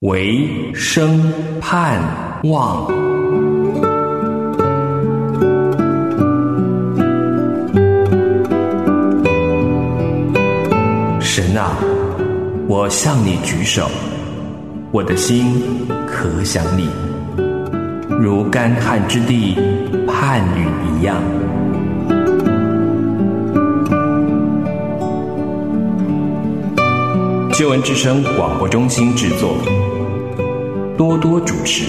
为生盼望。神啊，我向你举手，我的心可想你，如干旱之地盼雨一样。新闻之声广播中心制作。多多主持。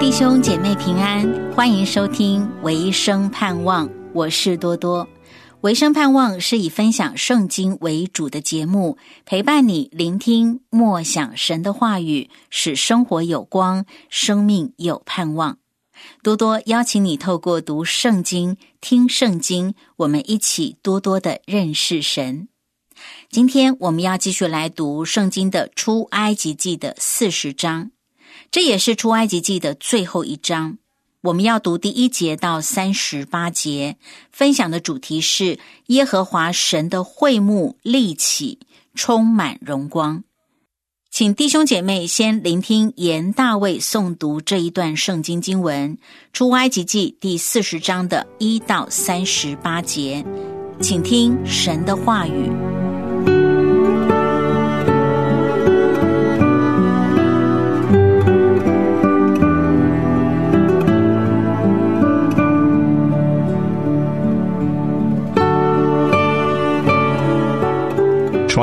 弟兄姐妹平安，欢迎收听《唯生盼望》，我是多多。唯生盼望是以分享圣经为主的节目，陪伴你聆听默想神的话语，使生活有光，生命有盼望。多多邀请你透过读圣经、听圣经，我们一起多多的认识神。今天我们要继续来读圣经的出埃及记的四十章，这也是出埃及记的最后一章。我们要读第一节到三十八节，分享的主题是耶和华神的会幕立起，充满荣光。请弟兄姐妹先聆听严大卫诵读这一段圣经经文，《出埃及记》第四十章的一到三十八节，请听神的话语。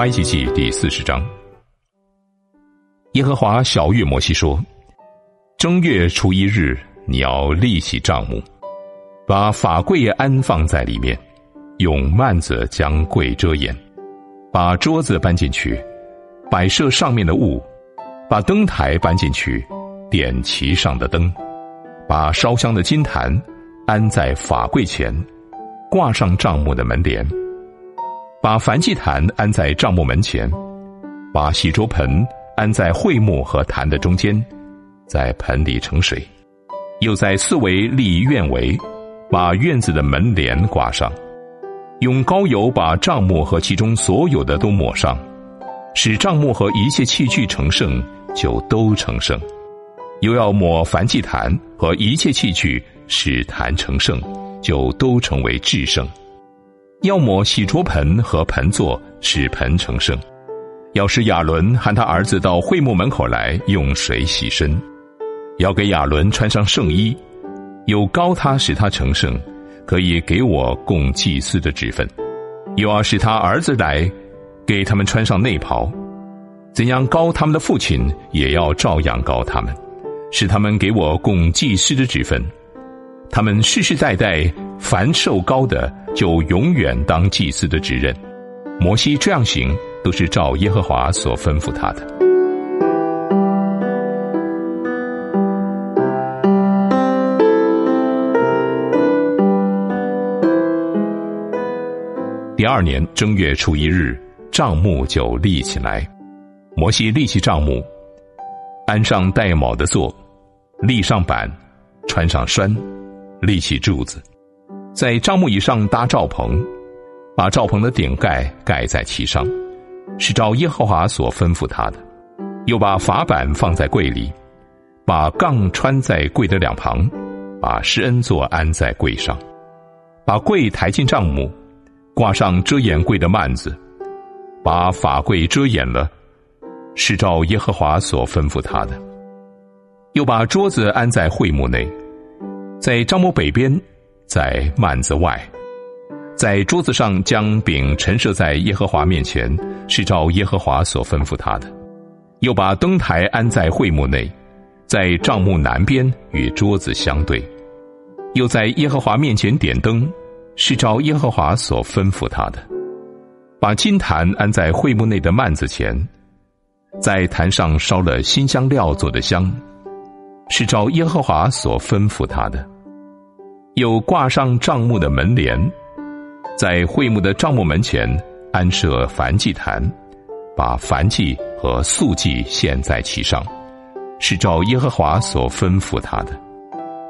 埃及记第四十章，耶和华小谕摩西说：“正月初一日，你要立起帐幕，把法柜安放在里面，用幔子将柜遮掩，把桌子搬进去，摆设上面的物，把灯台搬进去，点其上的灯，把烧香的金坛安在法柜前，挂上帐幕的门帘。”把梵祭坛安在帐幕门前，把洗濯盆安在桧木和坛的中间，在盆里盛水，又在四围立院围，把院子的门帘挂上，用膏油把帐幕和其中所有的都抹上，使帐幕和一切器具成圣，就都成圣。又要抹梵祭坛和一切器具，使坛成圣，就都成为至圣。要抹洗濯盆和盆座，使盆成圣；要使亚伦喊他儿子到会幕门口来用水洗身；要给亚伦穿上圣衣，有高他使他成圣，可以给我供祭司的职分；又要使他儿子来，给他们穿上内袍。怎样高他们的父亲，也要照样高他们，使他们给我供祭司的职分。他们世世代代凡受高的，就永远当祭司的职任。摩西这样行，都是照耶和华所吩咐他的。第二年正月初一日，帐幕就立起来。摩西立起帐幕，安上带卯的座，立上板，穿上栓。立起柱子，在帐幕以上搭罩棚，把罩棚的顶盖盖在其上，是照耶和华所吩咐他的。又把法板放在柜里，把杠穿在柜的两旁，把施恩座安在柜上，把柜抬进帐幕，挂上遮掩柜的幔子，把法柜遮掩了，是照耶和华所吩咐他的。又把桌子安在会幕内。在帐幕北边，在幔子外，在桌子上将饼陈设在耶和华面前，是照耶和华所吩咐他的。又把灯台安在会幕内，在帐幕南边与桌子相对。又在耶和华面前点灯，是照耶和华所吩咐他的。把金坛安在会幕内的幔子前，在坛上烧了新香料做的香，是照耶和华所吩咐他的。又挂上帐幕的门帘，在会幕的帐幕门前安设燔祭坛，把燔祭和素祭献在其上，是照耶和华所吩咐他的。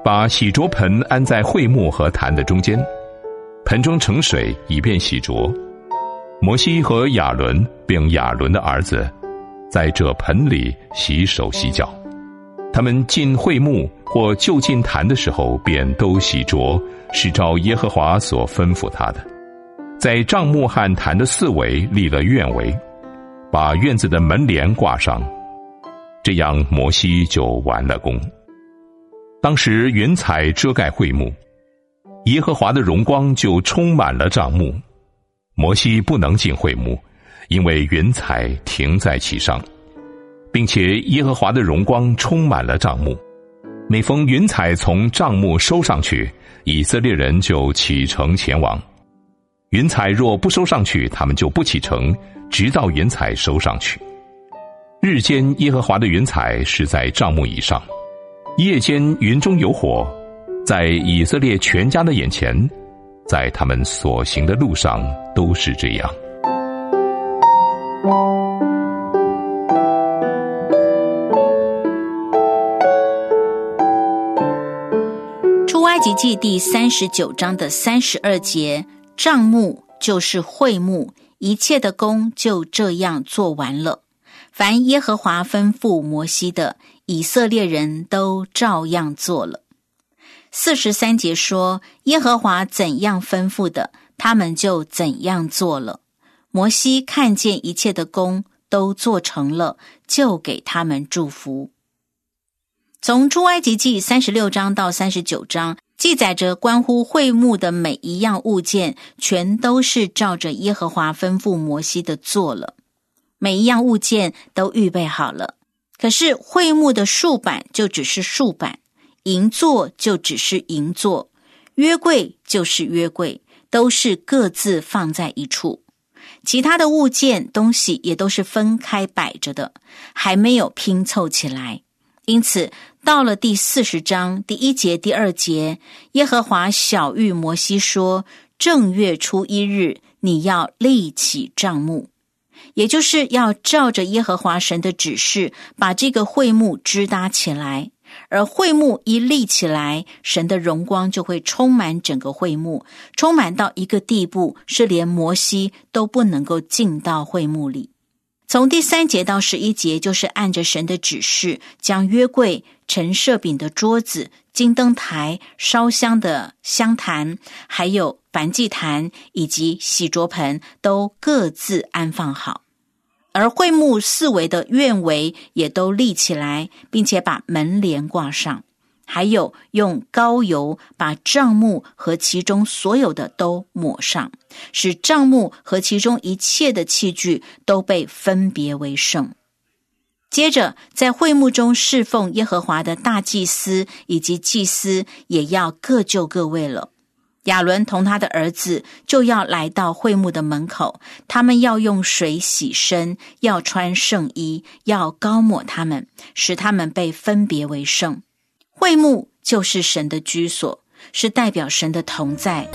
把洗濯盆安在会幕和坛的中间，盆中盛水，以便洗濯。摩西和亚伦并亚伦的儿子，在这盆里洗手洗脚。他们进会幕或就近坛的时候，便都洗濯，是照耶和华所吩咐他的。在帐幕和坛的四围立了院围，把院子的门帘挂上，这样摩西就完了工。当时云彩遮盖会幕，耶和华的荣光就充满了帐幕。摩西不能进会幕，因为云彩停在其上，并且耶和华的荣光充满了帐幕。每逢云彩从帐幕收上去，以色列人就启程前往。云彩若不收上去，他们就不启程，直到云彩收上去。日间耶和华的云彩是在帐幕以上，夜间云中有火，在以色列全家的眼前，在他们所行的路上都是这样。及记第三十九章的三十二节。账目就是会幕，一切的工就这样做完了。凡耶和华吩咐摩西的，以色列人都照样做了。四十三节说，耶和华怎样吩咐的，他们就怎样做了。摩西看见一切的工都做成了，就给他们祝福。从出埃及记三十六章到三十九章。记载着关乎会幕的每一样物件，全都是照着耶和华吩咐摩西的做了。每一样物件都预备好了。可是会幕的竖板就只是竖板，银座就只是银座，约柜就是约柜，都是各自放在一处。其他的物件东西也都是分开摆着的，还没有拼凑起来。因此。到了第四十章第一节、第二节，耶和华小谕摩西说：“正月初一日，你要立起帐幕，也就是要照着耶和华神的指示，把这个会幕支搭起来。而会幕一立起来，神的荣光就会充满整个会幕，充满到一个地步，是连摩西都不能够进到会幕里。”从第三节到十一节，就是按着神的指示，将约柜、陈设饼的桌子、金灯台、烧香的香坛，还有燔祭坛以及洗濯盆，都各自安放好。而会幕四围的院围也都立起来，并且把门帘挂上。还有用高油把帐幕和其中所有的都抹上，使帐幕和其中一切的器具都被分别为圣。接着，在会幕中侍奉耶和华的大祭司以及祭司也要各就各位了。亚伦同他的儿子就要来到会幕的门口，他们要用水洗身，要穿圣衣，要膏抹他们，使他们被分别为圣。会幕就是神的居所，是代表神的同在。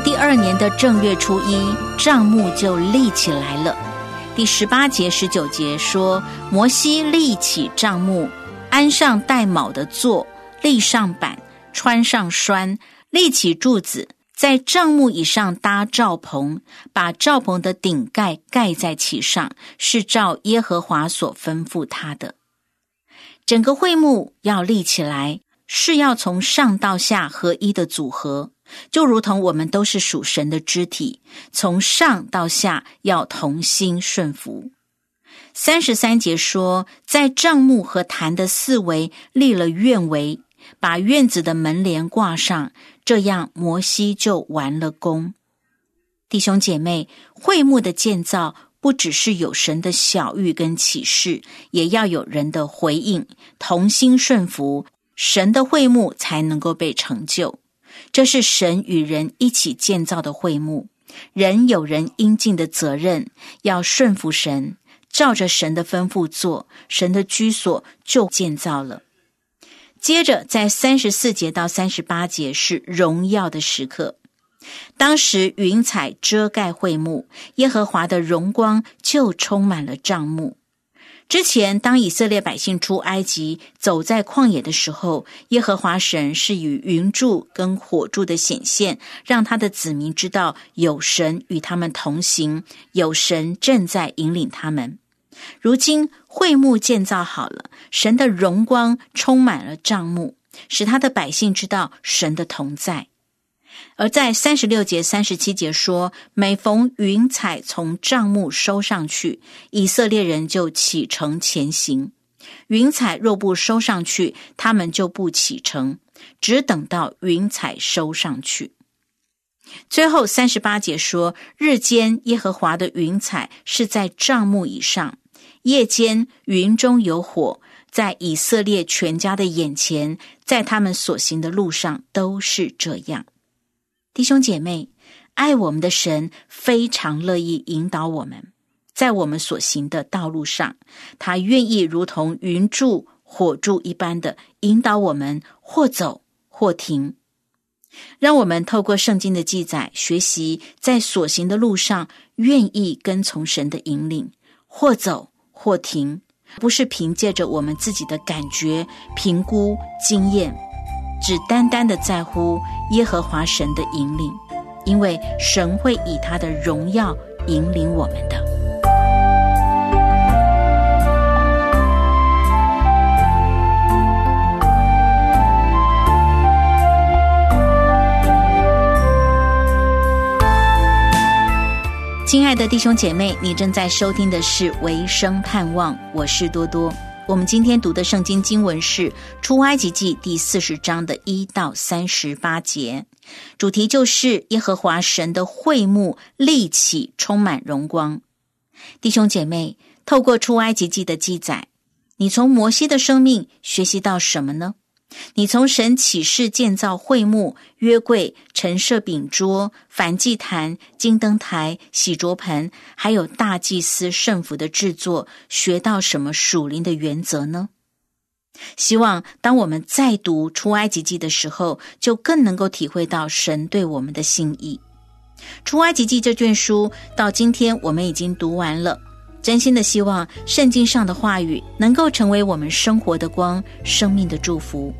第二年的正月初一，帐幕就立起来了。第十八节、十九节说：“摩西立起帐幕，安上带卯的座，立上板，穿上栓，立起柱子，在帐幕以上搭罩棚，把罩棚的顶盖盖在其上，是照耶和华所吩咐他的。整个会幕要立起来，是要从上到下合一的组合。”就如同我们都是属神的肢体，从上到下要同心顺服。三十三节说，在帐幕和坛的四围立了院围，把院子的门帘挂上，这样摩西就完了工。弟兄姐妹，会幕的建造不只是有神的小玉跟启示，也要有人的回应，同心顺服。神的会幕才能够被成就。这是神与人一起建造的会幕，人有人应尽的责任，要顺服神，照着神的吩咐做，神的居所就建造了。接着，在三十四节到三十八节是荣耀的时刻。当时云彩遮盖会幕，耶和华的荣光就充满了帐幕。之前，当以色列百姓出埃及，走在旷野的时候，耶和华神是以云柱跟火柱的显现，让他的子民知道有神与他们同行，有神正在引领他们。如今会幕建造好了，神的荣光充满了帐幕，使他的百姓知道神的同在。而在三十六节、三十七节说，每逢云彩从帐幕收上去，以色列人就启程前行；云彩若不收上去，他们就不启程，只等到云彩收上去。最后三十八节说，日间耶和华的云彩是在帐幕以上，夜间云中有火，在以色列全家的眼前，在他们所行的路上都是这样。弟兄姐妹，爱我们的神非常乐意引导我们，在我们所行的道路上，他愿意如同云柱、火柱一般的引导我们，或走或停。让我们透过圣经的记载，学习在所行的路上，愿意跟从神的引领，或走或停，不是凭借着我们自己的感觉、评估、经验。只单单的在乎耶和华神的引领，因为神会以他的荣耀引领我们的。亲爱的弟兄姐妹，你正在收听的是《唯生盼望》，我是多多。我们今天读的圣经经文是《出埃及记》第四十章的一到三十八节，主题就是耶和华神的会幕立起，充满荣光。弟兄姐妹，透过《出埃及记》的记载，你从摩西的生命学习到什么呢？你从神启示建造会幕、约柜、陈设饼桌、燔祭坛、金灯台、洗濯盆，还有大祭司圣服的制作，学到什么属灵的原则呢？希望当我们再读出埃及记的时候，就更能够体会到神对我们的心意。出埃及记这卷书到今天我们已经读完了，真心的希望圣经上的话语能够成为我们生活的光，生命的祝福。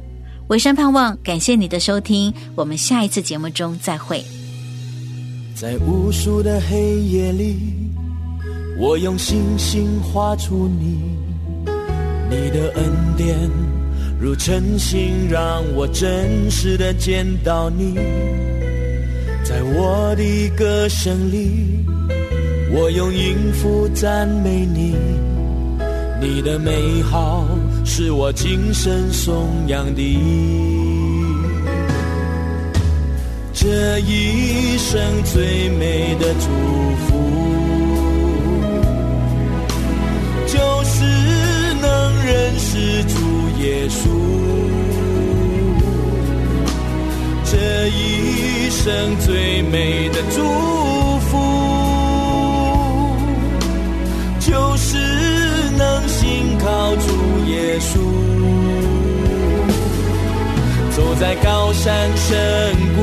唯山盼望，感谢你的收听，我们下一次节目中再会。在无数的黑夜里，我用星星画出你，你的恩典如晨星，让我真实的见到你。在我的歌声里，我用音符赞美你，你的美好。是我今生颂扬的，这一生最美的祝福，就是能认识主耶稣。这一生最美的祝走在高山深谷，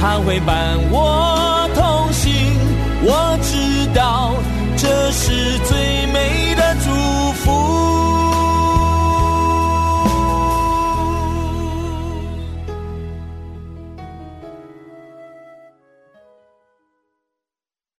他会伴我。